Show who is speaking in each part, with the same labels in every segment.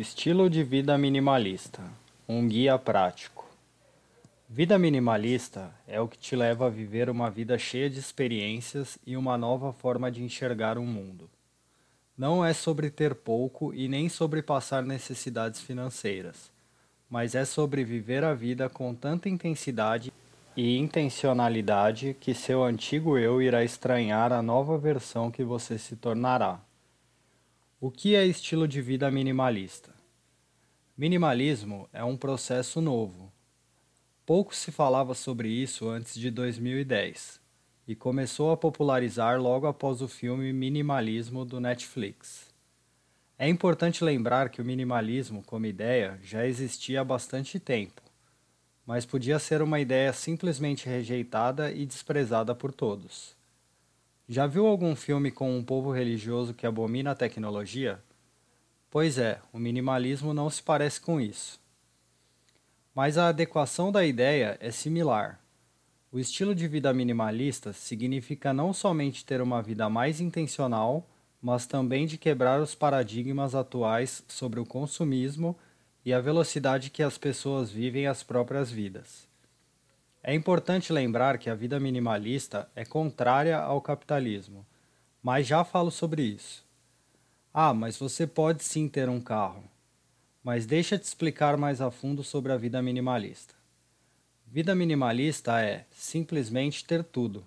Speaker 1: Estilo de vida minimalista um guia prático. Vida minimalista é o que te leva a viver uma vida cheia de experiências e uma nova forma de enxergar o mundo. Não é sobre ter pouco e nem sobre passar necessidades financeiras, mas é sobre viver a vida com tanta intensidade e intencionalidade que seu antigo eu irá estranhar a nova versão que você se tornará. O que é estilo de vida minimalista? Minimalismo é um processo novo. Pouco se falava sobre isso antes de 2010 e começou a popularizar logo após o filme Minimalismo do Netflix. É importante lembrar que o minimalismo, como ideia, já existia há bastante tempo, mas podia ser uma ideia simplesmente rejeitada e desprezada por todos. Já viu algum filme com um povo religioso que abomina a tecnologia? Pois é, o minimalismo não se parece com isso. Mas a adequação da ideia é similar. O estilo de vida minimalista significa não somente ter uma vida mais intencional, mas também de quebrar os paradigmas atuais sobre o consumismo e a velocidade que as pessoas vivem as próprias vidas. É importante lembrar que a vida minimalista é contrária ao capitalismo, mas já falo sobre isso. Ah, mas você pode sim ter um carro. Mas deixa te explicar mais a fundo sobre a vida minimalista. Vida minimalista é simplesmente ter tudo.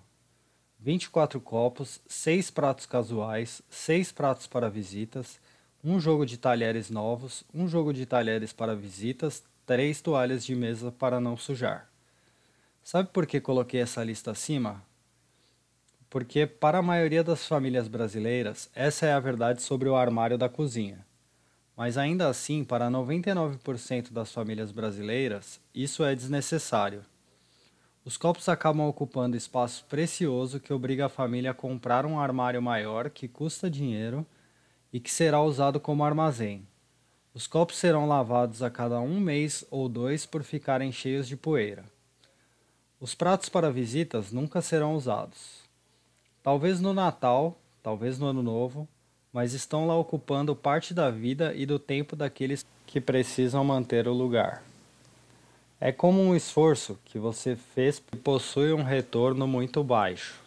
Speaker 1: 24 copos, 6 pratos casuais, 6 pratos para visitas, um jogo de talheres novos, um jogo de talheres para visitas, 3 toalhas de mesa para não sujar. Sabe por que coloquei essa lista acima? porque para a maioria das famílias brasileiras, essa é a verdade sobre o armário da cozinha. Mas ainda assim, para 99% das famílias brasileiras, isso é desnecessário. Os copos acabam ocupando espaço precioso que obriga a família a comprar um armário maior que custa dinheiro e que será usado como armazém. Os copos serão lavados a cada um mês ou dois por ficarem cheios de poeira. Os pratos para visitas nunca serão usados. Talvez no Natal, talvez no Ano Novo, mas estão lá ocupando parte da vida e do tempo daqueles que precisam manter o lugar. É como um esforço que você fez e possui um retorno muito baixo.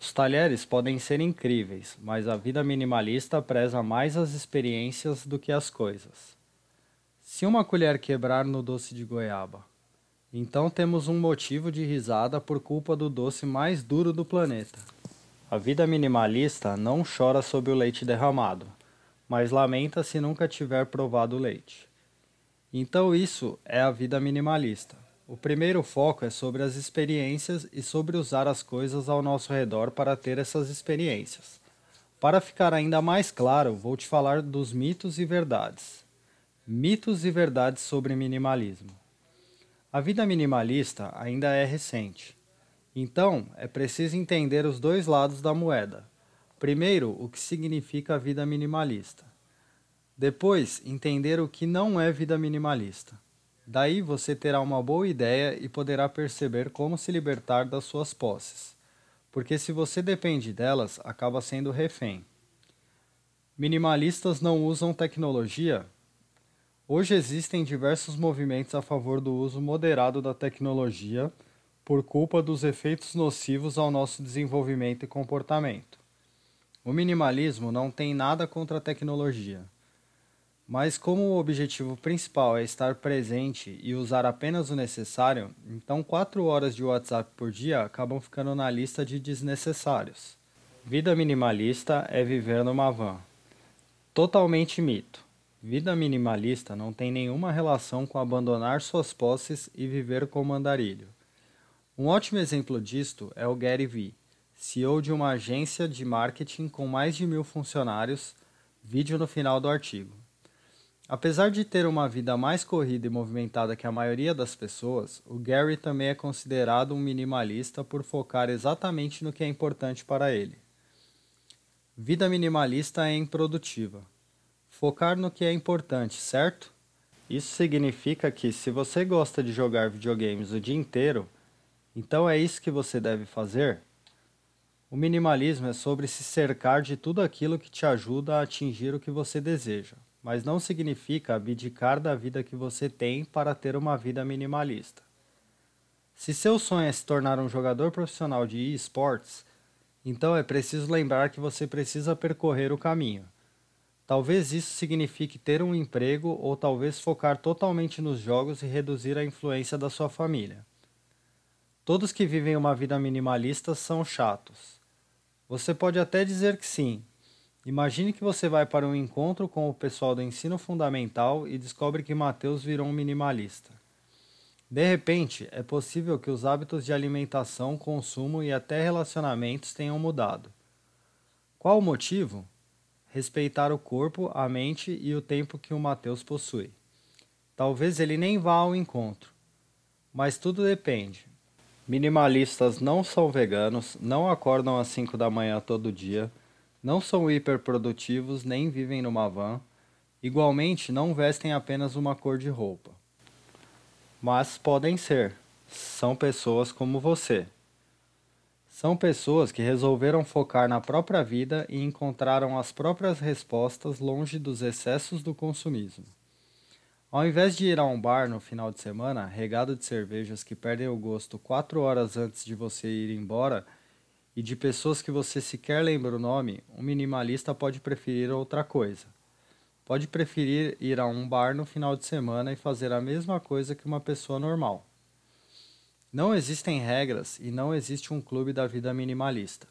Speaker 1: Os talheres podem ser incríveis, mas a vida minimalista preza mais as experiências do que as coisas. Se uma colher quebrar no doce de goiaba, então temos um motivo de risada por culpa do doce mais duro do planeta. A vida minimalista não chora sob o leite derramado, mas lamenta se nunca tiver provado o leite. Então, isso é a vida minimalista. O primeiro foco é sobre as experiências e sobre usar as coisas ao nosso redor para ter essas experiências. Para ficar ainda mais claro, vou te falar dos mitos e verdades. Mitos e verdades sobre minimalismo. A vida minimalista ainda é recente. Então, é preciso entender os dois lados da moeda. Primeiro, o que significa a vida minimalista. Depois, entender o que não é vida minimalista. Daí você terá uma boa ideia e poderá perceber como se libertar das suas posses. Porque se você depende delas, acaba sendo refém. Minimalistas não usam tecnologia? Hoje existem diversos movimentos a favor do uso moderado da tecnologia por culpa dos efeitos nocivos ao nosso desenvolvimento e comportamento. O minimalismo não tem nada contra a tecnologia, mas como o objetivo principal é estar presente e usar apenas o necessário, então 4 horas de WhatsApp por dia acabam ficando na lista de desnecessários. Vida minimalista é viver numa van. Totalmente mito. Vida minimalista não tem nenhuma relação com abandonar suas posses e viver como andarilho. Um ótimo exemplo disto é o Gary Vee, CEO de uma agência de marketing com mais de mil funcionários, vídeo no final do artigo. Apesar de ter uma vida mais corrida e movimentada que a maioria das pessoas, o Gary também é considerado um minimalista por focar exatamente no que é importante para ele. Vida minimalista é improdutiva. Focar no que é importante, certo? Isso significa que, se você gosta de jogar videogames o dia inteiro, então é isso que você deve fazer? O minimalismo é sobre se cercar de tudo aquilo que te ajuda a atingir o que você deseja, mas não significa abdicar da vida que você tem para ter uma vida minimalista. Se seu sonho é se tornar um jogador profissional de esportes, então é preciso lembrar que você precisa percorrer o caminho. Talvez isso signifique ter um emprego ou talvez focar totalmente nos jogos e reduzir a influência da sua família. Todos que vivem uma vida minimalista são chatos. Você pode até dizer que sim. Imagine que você vai para um encontro com o pessoal do ensino fundamental e descobre que Mateus virou um minimalista. De repente, é possível que os hábitos de alimentação, consumo e até relacionamentos tenham mudado. Qual o motivo? Respeitar o corpo, a mente e o tempo que o Mateus possui. Talvez ele nem vá ao encontro, mas tudo depende. Minimalistas não são veganos, não acordam às 5 da manhã todo dia, não são hiperprodutivos nem vivem numa van, igualmente não vestem apenas uma cor de roupa mas podem ser. São pessoas como você. São pessoas que resolveram focar na própria vida e encontraram as próprias respostas longe dos excessos do consumismo. Ao invés de ir a um bar no final de semana, regado de cervejas que perdem o gosto quatro horas antes de você ir embora e de pessoas que você sequer lembra o nome, um minimalista pode preferir outra coisa pode preferir ir a um bar no final de semana e fazer a mesma coisa que uma pessoa normal. Não existem regras e não existe um clube da vida minimalista.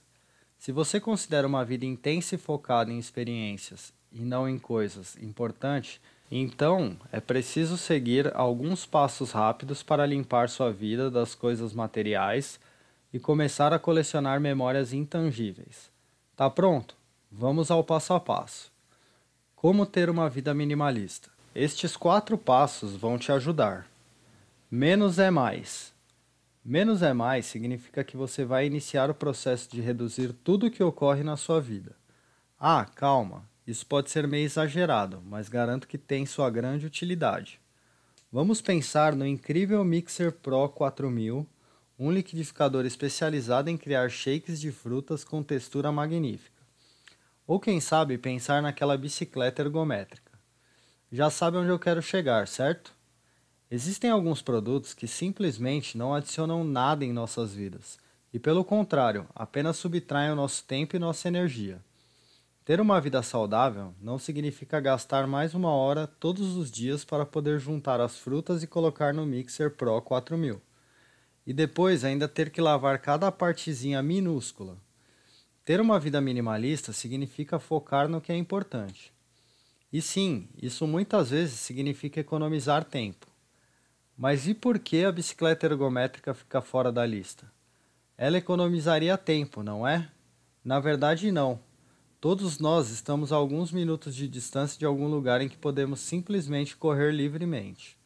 Speaker 1: Se você considera uma vida intensa e focada em experiências e não em coisas importantes, então é preciso seguir alguns passos rápidos para limpar sua vida das coisas materiais e começar a colecionar memórias intangíveis. Tá pronto? Vamos ao passo a passo. Como ter uma vida minimalista? Estes quatro passos vão te ajudar. Menos é mais. Menos é mais significa que você vai iniciar o processo de reduzir tudo o que ocorre na sua vida. Ah, calma, isso pode ser meio exagerado, mas garanto que tem sua grande utilidade. Vamos pensar no incrível Mixer Pro 4000, um liquidificador especializado em criar shakes de frutas com textura magnífica. Ou quem sabe pensar naquela bicicleta ergométrica. Já sabe onde eu quero chegar, certo? Existem alguns produtos que simplesmente não adicionam nada em nossas vidas e, pelo contrário, apenas subtraem o nosso tempo e nossa energia. Ter uma vida saudável não significa gastar mais uma hora todos os dias para poder juntar as frutas e colocar no Mixer Pro 4000. E depois ainda ter que lavar cada partezinha minúscula. Ter uma vida minimalista significa focar no que é importante. E sim, isso muitas vezes significa economizar tempo. Mas e por que a bicicleta ergométrica fica fora da lista? Ela economizaria tempo, não é? Na verdade, não. Todos nós estamos a alguns minutos de distância de algum lugar em que podemos simplesmente correr livremente.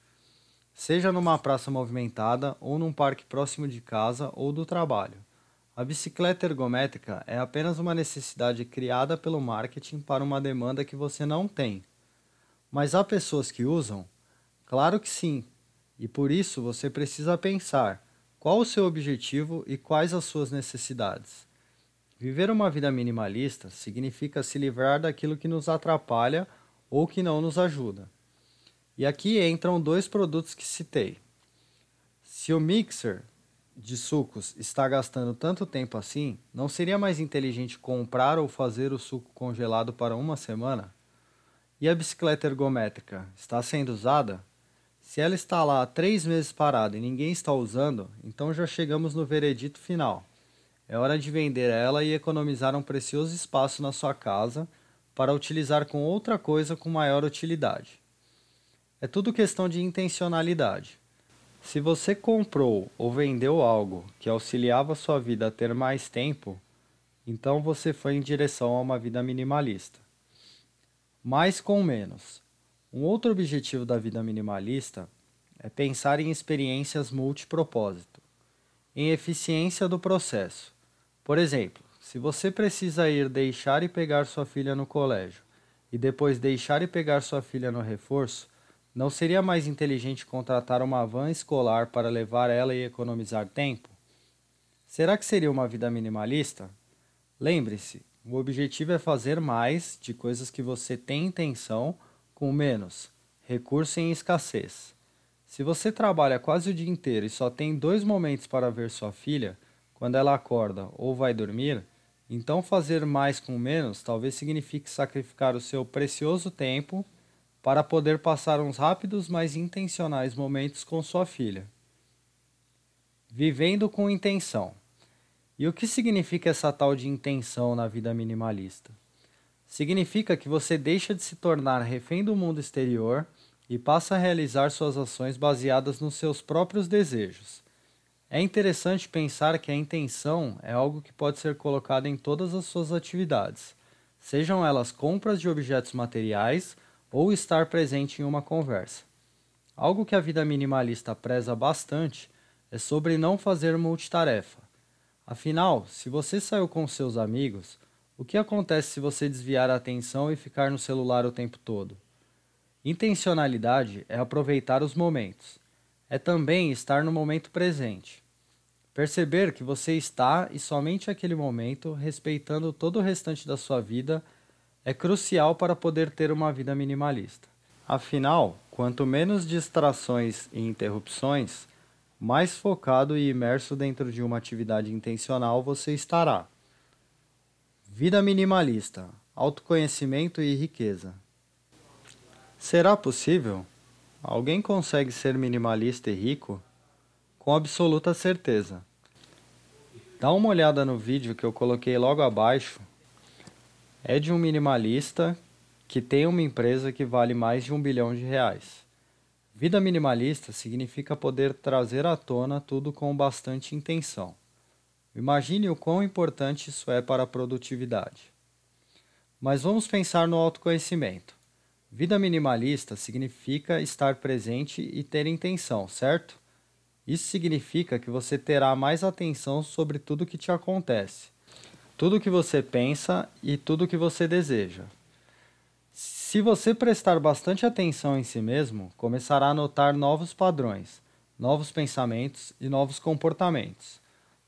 Speaker 1: Seja numa praça movimentada, ou num parque próximo de casa ou do trabalho. A bicicleta ergométrica é apenas uma necessidade criada pelo marketing para uma demanda que você não tem. Mas há pessoas que usam? Claro que sim. E por isso você precisa pensar qual o seu objetivo e quais as suas necessidades. Viver uma vida minimalista significa se livrar daquilo que nos atrapalha ou que não nos ajuda. E aqui entram dois produtos que citei. Se o mixer de sucos está gastando tanto tempo assim, não seria mais inteligente comprar ou fazer o suco congelado para uma semana? E a bicicleta ergométrica está sendo usada? Se ela está lá há três meses parada e ninguém está usando, então já chegamos no veredito final. É hora de vender ela e economizar um precioso espaço na sua casa para utilizar com outra coisa com maior utilidade. É tudo questão de intencionalidade. Se você comprou ou vendeu algo que auxiliava sua vida a ter mais tempo, então você foi em direção a uma vida minimalista. Mais com menos. Um outro objetivo da vida minimalista é pensar em experiências multipropósito, em eficiência do processo. Por exemplo, se você precisa ir deixar e pegar sua filha no colégio e depois deixar e pegar sua filha no reforço, não seria mais inteligente contratar uma van escolar para levar ela e economizar tempo? Será que seria uma vida minimalista? Lembre-se, o objetivo é fazer mais de coisas que você tem intenção com menos, recurso em escassez. Se você trabalha quase o dia inteiro e só tem dois momentos para ver sua filha, quando ela acorda ou vai dormir, então fazer mais com menos talvez signifique sacrificar o seu precioso tempo para poder passar uns rápidos, mas intencionais momentos com sua filha. Vivendo com intenção. E o que significa essa tal de intenção na vida minimalista? Significa que você deixa de se tornar refém do mundo exterior e passa a realizar suas ações baseadas nos seus próprios desejos. É interessante pensar que a intenção é algo que pode ser colocado em todas as suas atividades, sejam elas compras de objetos materiais ou estar presente em uma conversa. Algo que a vida minimalista preza bastante é sobre não fazer multitarefa. Afinal, se você saiu com seus amigos, o que acontece se você desviar a atenção e ficar no celular o tempo todo? Intencionalidade é aproveitar os momentos. É também estar no momento presente. Perceber que você está e somente aquele momento, respeitando todo o restante da sua vida, é crucial para poder ter uma vida minimalista. Afinal, quanto menos distrações e interrupções, mais focado e imerso dentro de uma atividade intencional você estará. Vida minimalista, autoconhecimento e riqueza. Será possível? Alguém consegue ser minimalista e rico? Com absoluta certeza. Dá uma olhada no vídeo que eu coloquei logo abaixo. É de um minimalista que tem uma empresa que vale mais de um bilhão de reais. Vida minimalista significa poder trazer à tona tudo com bastante intenção. Imagine o quão importante isso é para a produtividade. Mas vamos pensar no autoconhecimento. Vida minimalista significa estar presente e ter intenção, certo? Isso significa que você terá mais atenção sobre tudo que te acontece, tudo que você pensa e tudo que você deseja. Se você prestar bastante atenção em si mesmo, começará a notar novos padrões, novos pensamentos e novos comportamentos.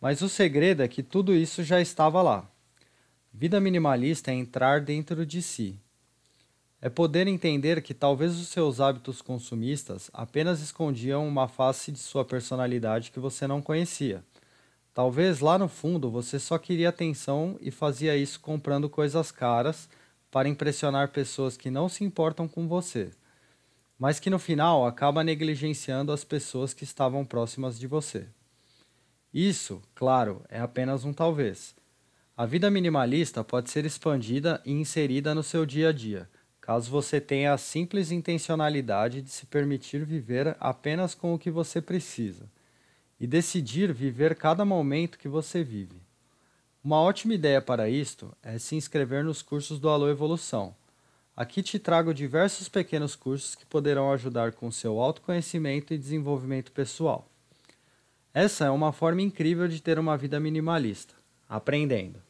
Speaker 1: Mas o segredo é que tudo isso já estava lá. Vida minimalista é entrar dentro de si. É poder entender que talvez os seus hábitos consumistas apenas escondiam uma face de sua personalidade que você não conhecia. Talvez lá no fundo você só queria atenção e fazia isso comprando coisas caras para impressionar pessoas que não se importam com você, mas que no final acaba negligenciando as pessoas que estavam próximas de você. Isso, claro, é apenas um talvez. A vida minimalista pode ser expandida e inserida no seu dia a dia, caso você tenha a simples intencionalidade de se permitir viver apenas com o que você precisa e decidir viver cada momento que você vive. Uma ótima ideia para isto é se inscrever nos cursos do Alô Evolução. Aqui te trago diversos pequenos cursos que poderão ajudar com seu autoconhecimento e desenvolvimento pessoal. Essa é uma forma incrível de ter uma vida minimalista, aprendendo.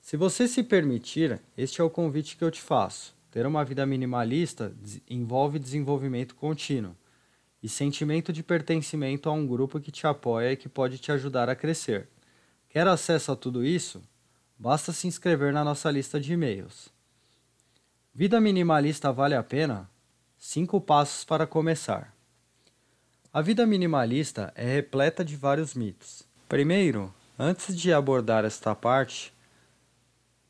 Speaker 1: Se você se permitir, este é o convite que eu te faço. Ter uma vida minimalista envolve desenvolvimento contínuo e sentimento de pertencimento a um grupo que te apoia e que pode te ajudar a crescer. Quer acesso a tudo isso? Basta se inscrever na nossa lista de e-mails. Vida minimalista vale a pena? Cinco passos para começar. A vida minimalista é repleta de vários mitos. Primeiro, antes de abordar esta parte,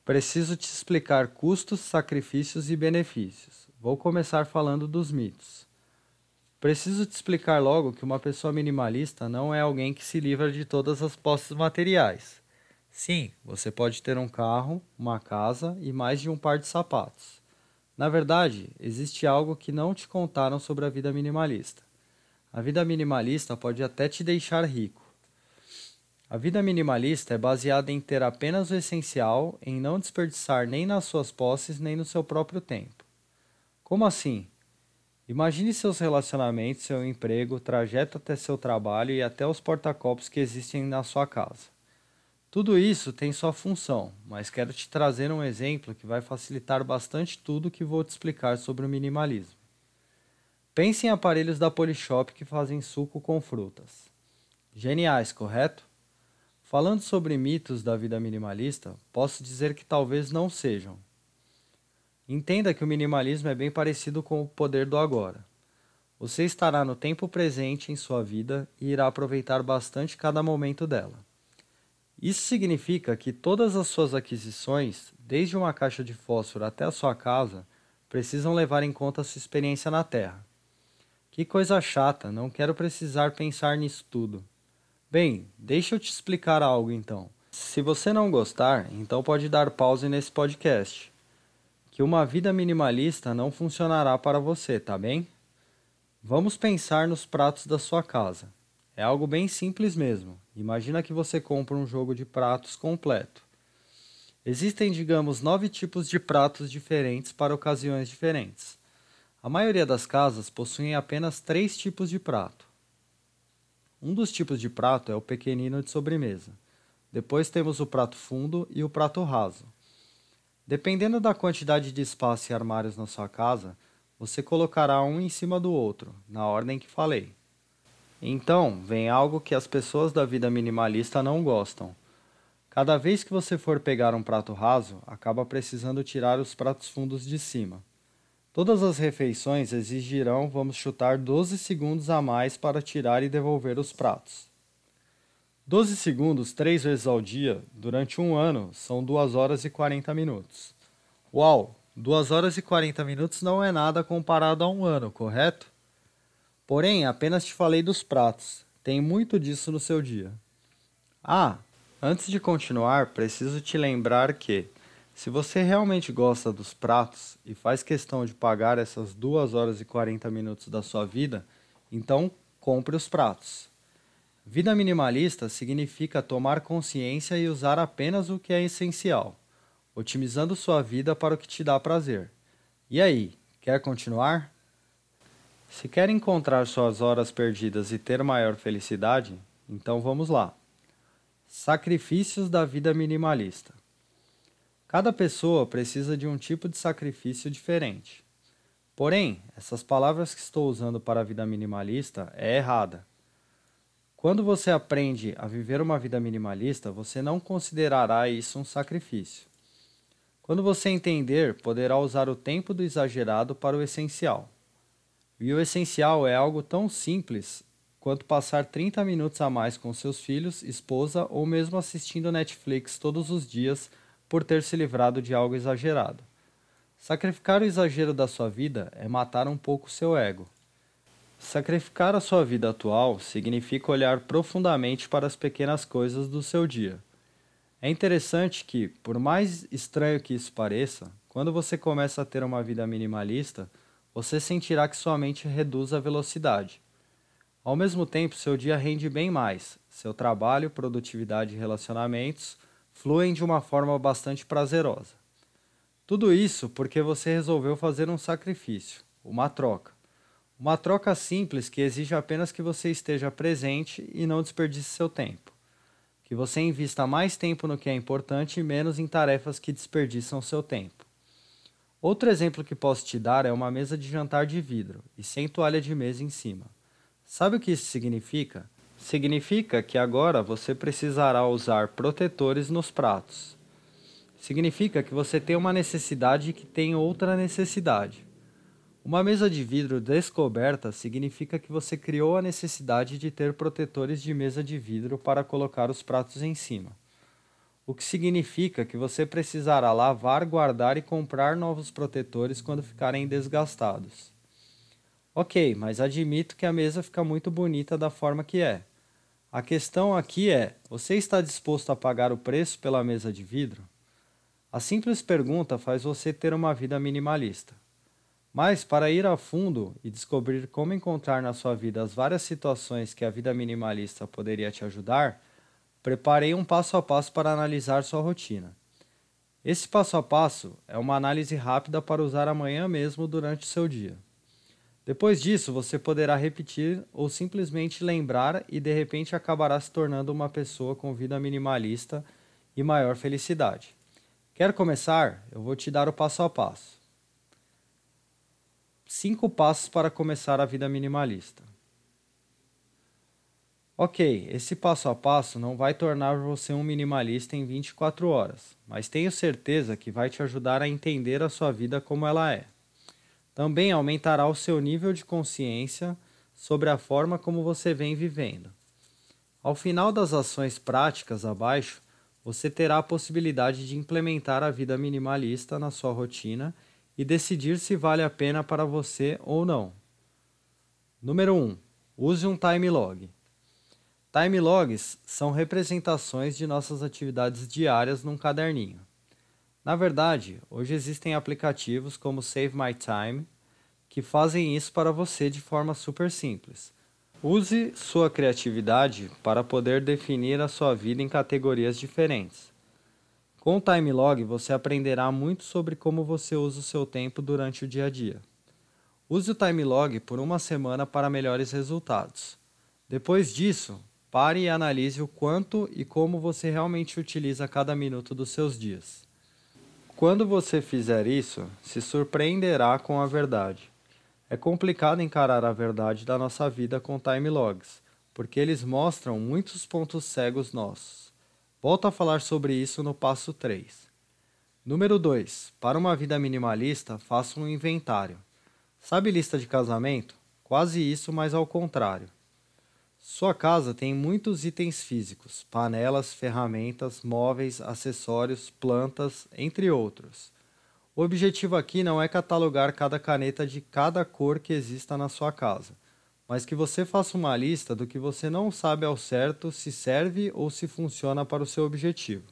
Speaker 1: preciso te explicar custos, sacrifícios e benefícios. Vou começar falando dos mitos. Preciso te explicar logo que uma pessoa minimalista não é alguém que se livra de todas as posses materiais. Sim, você pode ter um carro, uma casa e mais de um par de sapatos. Na verdade, existe algo que não te contaram sobre a vida minimalista. A vida minimalista pode até te deixar rico. A vida minimalista é baseada em ter apenas o essencial, em não desperdiçar nem nas suas posses nem no seu próprio tempo. Como assim? Imagine seus relacionamentos, seu emprego, trajeto até seu trabalho e até os porta-copos que existem na sua casa. Tudo isso tem sua função, mas quero te trazer um exemplo que vai facilitar bastante tudo que vou te explicar sobre o minimalismo. Pense em aparelhos da Polishop que fazem suco com frutas. Geniais, correto? Falando sobre mitos da vida minimalista, posso dizer que talvez não sejam. Entenda que o minimalismo é bem parecido com o poder do agora. Você estará no tempo presente em sua vida e irá aproveitar bastante cada momento dela. Isso significa que todas as suas aquisições, desde uma caixa de fósforo até a sua casa, precisam levar em conta a sua experiência na Terra. Que coisa chata, não quero precisar pensar nisso tudo. Bem, deixa eu te explicar algo então. Se você não gostar, então pode dar pause nesse podcast. Que uma vida minimalista não funcionará para você, tá bem? Vamos pensar nos pratos da sua casa. É algo bem simples mesmo. Imagina que você compra um jogo de pratos completo. Existem, digamos, nove tipos de pratos diferentes para ocasiões diferentes. A maioria das casas possuem apenas três tipos de prato. Um dos tipos de prato é o pequenino de sobremesa. Depois temos o prato fundo e o prato raso. Dependendo da quantidade de espaço e armários na sua casa, você colocará um em cima do outro, na ordem que falei. Então, vem algo que as pessoas da vida minimalista não gostam. Cada vez que você for pegar um prato raso, acaba precisando tirar os pratos fundos de cima. Todas as refeições exigirão, vamos chutar, 12 segundos a mais para tirar e devolver os pratos. 12 segundos três vezes ao dia, durante um ano, são 2 horas e 40 minutos. Uau! 2 horas e 40 minutos não é nada comparado a um ano, correto? Porém, apenas te falei dos pratos. Tem muito disso no seu dia. Ah, antes de continuar, preciso te lembrar que, se você realmente gosta dos pratos e faz questão de pagar essas 2 horas e 40 minutos da sua vida, então compre os pratos. Vida minimalista significa tomar consciência e usar apenas o que é essencial otimizando sua vida para o que te dá prazer. E aí, quer continuar? Se quer encontrar suas horas perdidas e ter maior felicidade, então vamos lá. Sacrifícios da vida minimalista. Cada pessoa precisa de um tipo de sacrifício diferente. Porém, essas palavras que estou usando para a vida minimalista é errada. Quando você aprende a viver uma vida minimalista, você não considerará isso um sacrifício. Quando você entender, poderá usar o tempo do exagerado para o essencial. E o essencial é algo tão simples quanto passar 30 minutos a mais com seus filhos, esposa ou mesmo assistindo Netflix todos os dias por ter se livrado de algo exagerado. Sacrificar o exagero da sua vida é matar um pouco seu ego. Sacrificar a sua vida atual significa olhar profundamente para as pequenas coisas do seu dia é interessante que, por mais estranho que isso pareça, quando você começa a ter uma vida minimalista, você sentirá que sua mente reduz a velocidade. Ao mesmo tempo, seu dia rende bem mais, seu trabalho, produtividade e relacionamentos fluem de uma forma bastante prazerosa. Tudo isso porque você resolveu fazer um sacrifício, uma troca. Uma troca simples que exige apenas que você esteja presente e não desperdice seu tempo que você invista mais tempo no que é importante e menos em tarefas que desperdiçam seu tempo. Outro exemplo que posso te dar é uma mesa de jantar de vidro e sem toalha de mesa em cima. Sabe o que isso significa? Significa que agora você precisará usar protetores nos pratos. Significa que você tem uma necessidade que tem outra necessidade. Uma mesa de vidro descoberta significa que você criou a necessidade de ter protetores de mesa de vidro para colocar os pratos em cima. O que significa que você precisará lavar, guardar e comprar novos protetores quando ficarem desgastados. Ok, mas admito que a mesa fica muito bonita da forma que é. A questão aqui é: você está disposto a pagar o preço pela mesa de vidro? A simples pergunta faz você ter uma vida minimalista. Mas, para ir a fundo e descobrir como encontrar na sua vida as várias situações que a vida minimalista poderia te ajudar, preparei um passo a passo para analisar sua rotina. Esse passo a passo é uma análise rápida para usar amanhã mesmo durante o seu dia. Depois disso, você poderá repetir ou simplesmente lembrar e de repente acabará se tornando uma pessoa com vida minimalista e maior felicidade. Quer começar? Eu vou te dar o passo a passo. Cinco passos para começar a vida minimalista. Ok, esse passo a passo não vai tornar você um minimalista em 24 horas, mas tenho certeza que vai te ajudar a entender a sua vida como ela é. Também aumentará o seu nível de consciência sobre a forma como você vem vivendo. Ao final das ações práticas abaixo, você terá a possibilidade de implementar a vida minimalista na sua rotina e decidir se vale a pena para você ou não. Número 1. Use um time log. Time logs são representações de nossas atividades diárias num caderninho. Na verdade, hoje existem aplicativos como Save My Time que fazem isso para você de forma super simples. Use sua criatividade para poder definir a sua vida em categorias diferentes. Com o Time Log, você aprenderá muito sobre como você usa o seu tempo durante o dia a dia. Use o Time Log por uma semana para melhores resultados. Depois disso, Pare e analise o quanto e como você realmente utiliza cada minuto dos seus dias. Quando você fizer isso, se surpreenderá com a verdade. É complicado encarar a verdade da nossa vida com time logs, porque eles mostram muitos pontos cegos nossos. Volto a falar sobre isso no passo 3. Número 2. Para uma vida minimalista, faça um inventário. Sabe lista de casamento? Quase isso, mas ao contrário. Sua casa tem muitos itens físicos, panelas, ferramentas, móveis, acessórios, plantas, entre outros. O objetivo aqui não é catalogar cada caneta de cada cor que exista na sua casa, mas que você faça uma lista do que você não sabe ao certo se serve ou se funciona para o seu objetivo.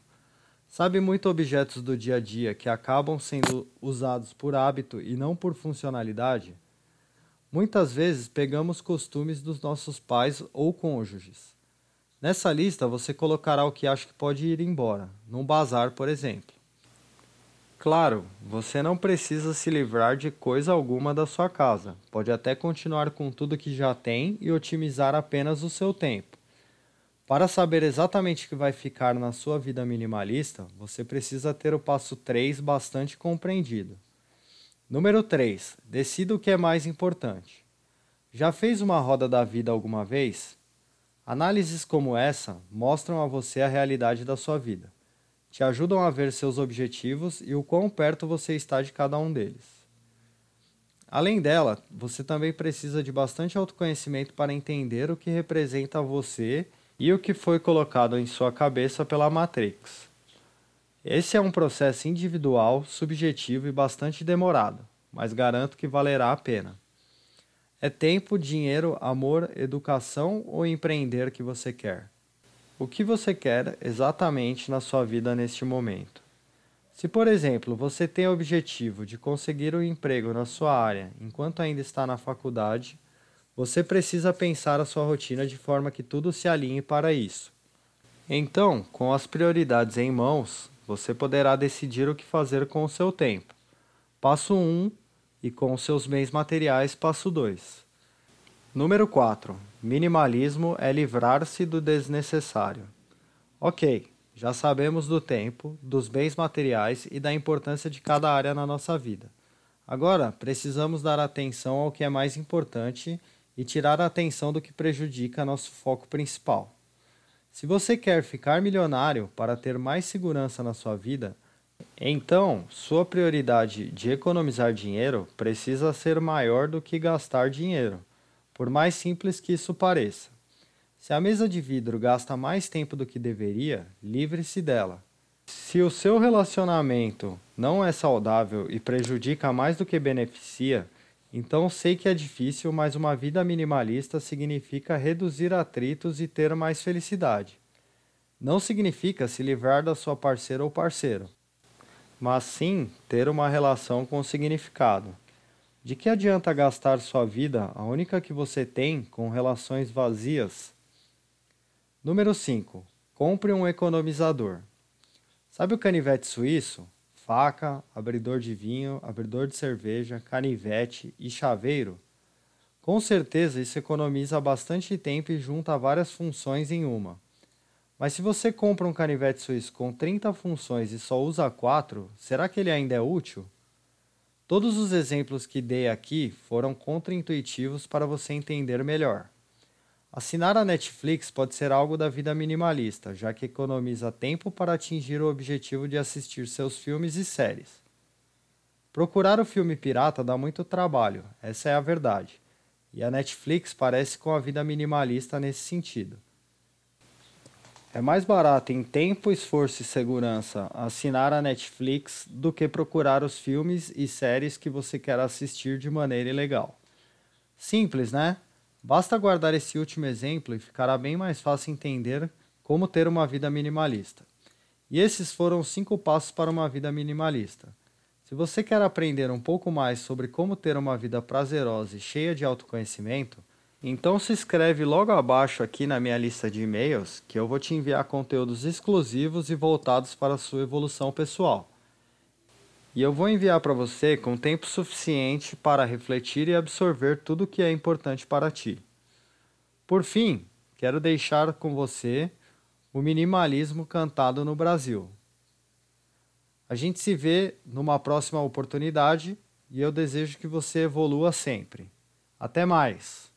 Speaker 1: Sabe muito objetos do dia a dia que acabam sendo usados por hábito e não por funcionalidade? Muitas vezes pegamos costumes dos nossos pais ou cônjuges. Nessa lista você colocará o que acha que pode ir embora, num bazar, por exemplo. Claro, você não precisa se livrar de coisa alguma da sua casa. Pode até continuar com tudo que já tem e otimizar apenas o seu tempo. Para saber exatamente o que vai ficar na sua vida minimalista, você precisa ter o passo 3 bastante compreendido. Número 3. Decida o que é mais importante. Já fez uma roda da vida alguma vez? Análises como essa mostram a você a realidade da sua vida. Te ajudam a ver seus objetivos e o quão perto você está de cada um deles. Além dela, você também precisa de bastante autoconhecimento para entender o que representa você e o que foi colocado em sua cabeça pela Matrix. Esse é um processo individual, subjetivo e bastante demorado, mas garanto que valerá a pena. É tempo, dinheiro, amor, educação ou empreender que você quer? O que você quer exatamente na sua vida neste momento? Se, por exemplo, você tem o objetivo de conseguir um emprego na sua área enquanto ainda está na faculdade, você precisa pensar a sua rotina de forma que tudo se alinhe para isso. Então, com as prioridades em mãos, você poderá decidir o que fazer com o seu tempo. Passo 1 e com os seus bens materiais, passo 2. Número 4. Minimalismo é livrar-se do desnecessário. Ok, já sabemos do tempo, dos bens materiais e da importância de cada área na nossa vida. Agora, precisamos dar atenção ao que é mais importante e tirar a atenção do que prejudica nosso foco principal. Se você quer ficar milionário para ter mais segurança na sua vida, então sua prioridade de economizar dinheiro precisa ser maior do que gastar dinheiro, por mais simples que isso pareça. Se a mesa de vidro gasta mais tempo do que deveria, livre-se dela. Se o seu relacionamento não é saudável e prejudica mais do que beneficia, então sei que é difícil, mas uma vida minimalista significa reduzir atritos e ter mais felicidade. Não significa se livrar da sua parceira ou parceiro, mas sim ter uma relação com significado. De que adianta gastar sua vida, a única que você tem, com relações vazias? Número 5. Compre um economizador. Sabe o canivete suíço? Faca, abridor de vinho, abridor de cerveja, canivete e chaveiro? Com certeza isso economiza bastante tempo e junta várias funções em uma. Mas se você compra um canivete suíço com 30 funções e só usa 4, será que ele ainda é útil? Todos os exemplos que dei aqui foram contraintuitivos para você entender melhor. Assinar a Netflix pode ser algo da vida minimalista, já que economiza tempo para atingir o objetivo de assistir seus filmes e séries. Procurar o filme pirata dá muito trabalho, essa é a verdade. E a Netflix parece com a vida minimalista nesse sentido. É mais barato em tempo, esforço e segurança assinar a Netflix do que procurar os filmes e séries que você quer assistir de maneira ilegal. Simples, né? Basta guardar esse último exemplo e ficará bem mais fácil entender como ter uma vida minimalista. E esses foram os cinco passos para uma vida minimalista. Se você quer aprender um pouco mais sobre como ter uma vida prazerosa e cheia de autoconhecimento, então se inscreve logo abaixo aqui na minha lista de e-mails que eu vou te enviar conteúdos exclusivos e voltados para a sua evolução pessoal. E eu vou enviar para você com tempo suficiente para refletir e absorver tudo o que é importante para ti. Por fim, quero deixar com você o minimalismo cantado no Brasil. A gente se vê numa próxima oportunidade e eu desejo que você evolua sempre. Até mais!